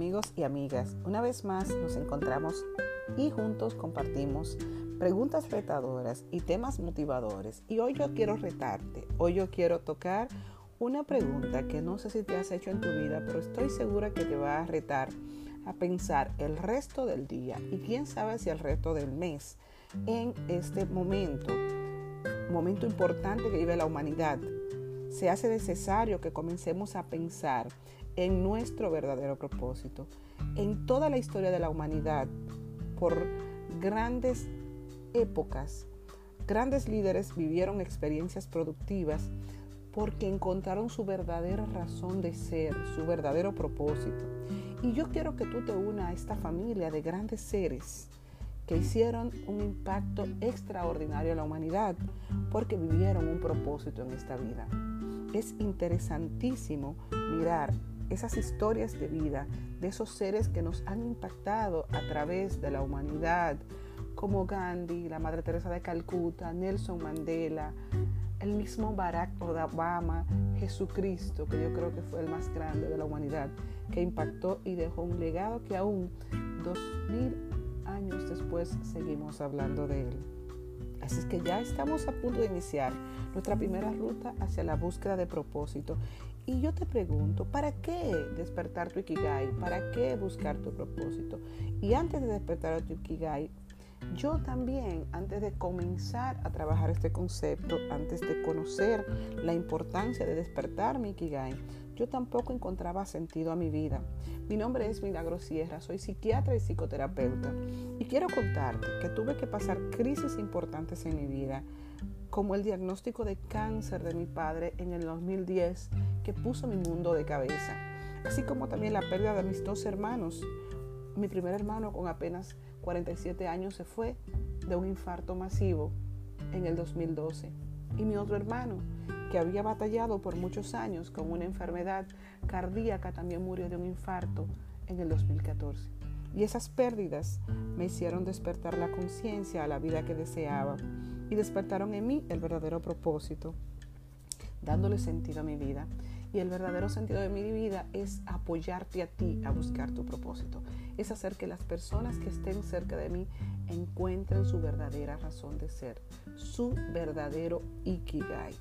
amigos y amigas. Una vez más nos encontramos y juntos compartimos preguntas retadoras y temas motivadores. Y hoy yo quiero retarte, hoy yo quiero tocar una pregunta que no sé si te has hecho en tu vida, pero estoy segura que te va a retar a pensar el resto del día y quién sabe si el resto del mes en este momento, momento importante que vive la humanidad, se hace necesario que comencemos a pensar en nuestro verdadero propósito. En toda la historia de la humanidad, por grandes épocas, grandes líderes vivieron experiencias productivas porque encontraron su verdadera razón de ser, su verdadero propósito. Y yo quiero que tú te unas a esta familia de grandes seres que hicieron un impacto extraordinario en la humanidad porque vivieron un propósito en esta vida. Es interesantísimo mirar esas historias de vida de esos seres que nos han impactado a través de la humanidad, como Gandhi, la Madre Teresa de Calcuta, Nelson Mandela, el mismo Barack Obama, Jesucristo, que yo creo que fue el más grande de la humanidad, que impactó y dejó un legado que aún dos mil años después seguimos hablando de él. Así es que ya estamos a punto de iniciar nuestra primera ruta hacia la búsqueda de propósito. Y yo te pregunto, ¿para qué despertar tu Ikigai? ¿Para qué buscar tu propósito? Y antes de despertar tu Ikigai, yo también, antes de comenzar a trabajar este concepto, antes de conocer la importancia de despertar mi Ikigai, yo tampoco encontraba sentido a mi vida. Mi nombre es Milagro Sierra, soy psiquiatra y psicoterapeuta y quiero contarte que tuve que pasar crisis importantes en mi vida, como el diagnóstico de cáncer de mi padre en el 2010 que puso mi mundo de cabeza, así como también la pérdida de mis dos hermanos. Mi primer hermano con apenas 47 años se fue de un infarto masivo en el 2012 y mi otro hermano que había batallado por muchos años con una enfermedad cardíaca, también murió de un infarto en el 2014. Y esas pérdidas me hicieron despertar la conciencia a la vida que deseaba y despertaron en mí el verdadero propósito, dándole sentido a mi vida. Y el verdadero sentido de mi vida es apoyarte a ti a buscar tu propósito. Es hacer que las personas que estén cerca de mí encuentren su verdadera razón de ser, su verdadero ikigai.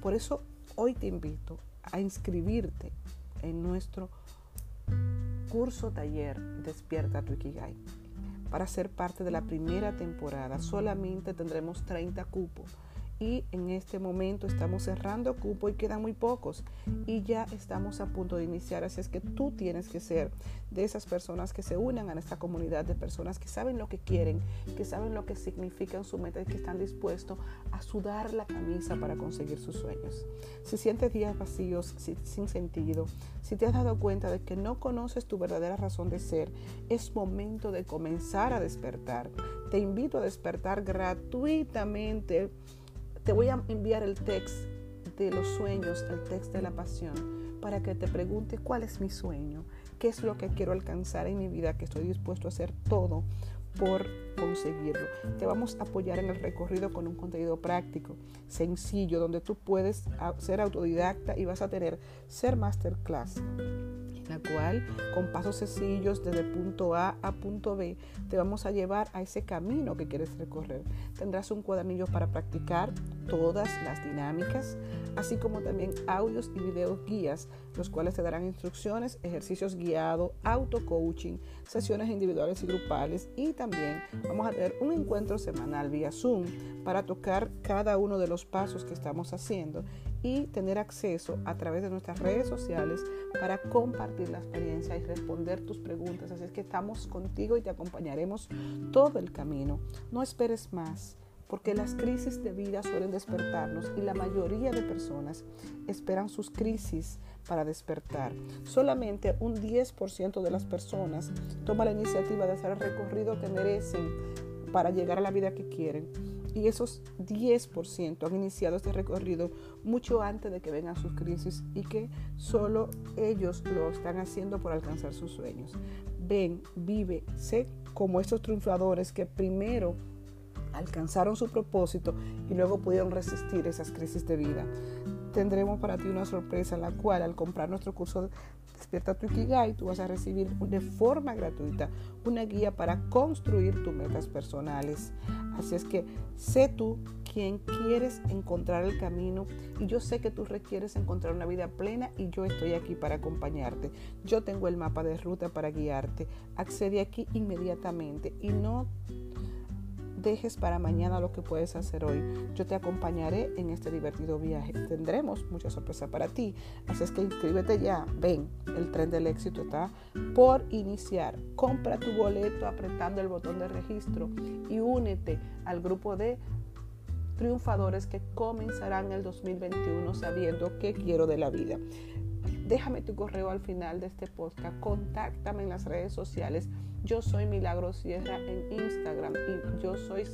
Por eso hoy te invito a inscribirte en nuestro curso taller Despierta tu Ikigai. Para ser parte de la primera temporada solamente tendremos 30 cupos y en este momento estamos cerrando cupo y quedan muy pocos y ya estamos a punto de iniciar. Así es que tú tienes que ser de esas personas que se unan a esta comunidad de personas que saben lo que quieren, que saben lo que significa en su meta y que están dispuestos a sudar la camisa para conseguir sus sueños. Si sientes días vacíos, sin sentido, si te has dado cuenta de que no conoces tu verdadera razón de ser, es momento de comenzar a despertar. Te invito a despertar gratuitamente te voy a enviar el texto de los sueños, el texto de la pasión, para que te preguntes cuál es mi sueño, qué es lo que quiero alcanzar en mi vida, que estoy dispuesto a hacer todo por conseguirlo. Te vamos a apoyar en el recorrido con un contenido práctico, sencillo, donde tú puedes ser autodidacta y vas a tener ser masterclass la cual con pasos sencillos desde punto A a punto B te vamos a llevar a ese camino que quieres recorrer. Tendrás un cuadernillo para practicar todas las dinámicas, así como también audios y videos guías, los cuales te darán instrucciones, ejercicios guiados, auto-coaching, sesiones individuales y grupales y también vamos a tener un encuentro semanal vía Zoom para tocar cada uno de los pasos que estamos haciendo y tener acceso a través de nuestras redes sociales para compartir la experiencia y responder tus preguntas. Así es que estamos contigo y te acompañaremos todo el camino. No esperes más, porque las crisis de vida suelen despertarnos y la mayoría de personas esperan sus crisis para despertar. Solamente un 10% de las personas toma la iniciativa de hacer el recorrido que merecen para llegar a la vida que quieren y esos 10% han iniciado este recorrido mucho antes de que vengan sus crisis y que solo ellos lo están haciendo por alcanzar sus sueños. Ven, vive, sé como estos triunfadores que primero alcanzaron su propósito y luego pudieron resistir esas crisis de vida. Tendremos para ti una sorpresa en la cual al comprar nuestro curso Despierta tu Ikigai, tú vas a recibir de forma gratuita una guía para construir tus metas personales. Así es que sé tú quien quieres encontrar el camino y yo sé que tú requieres encontrar una vida plena y yo estoy aquí para acompañarte. Yo tengo el mapa de ruta para guiarte. Accede aquí inmediatamente y no dejes para mañana lo que puedes hacer hoy. Yo te acompañaré en este divertido viaje. Tendremos mucha sorpresa para ti. Así es que inscríbete ya. Ven, el tren del éxito está por iniciar. Compra tu boleto apretando el botón de registro y únete al grupo de triunfadores que comenzarán el 2021 sabiendo qué quiero de la vida. Déjame tu correo al final de este podcast, contáctame en las redes sociales. Yo soy Milagro Sierra en Instagram y yo soy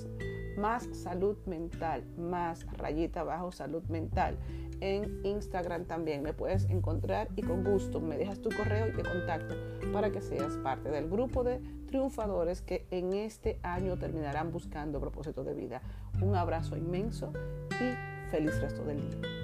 más salud mental, más rayita bajo salud mental. En Instagram también me puedes encontrar y con gusto me dejas tu correo y te contacto para que seas parte del grupo de triunfadores que en este año terminarán buscando propósito de vida. Un abrazo inmenso y feliz resto del día.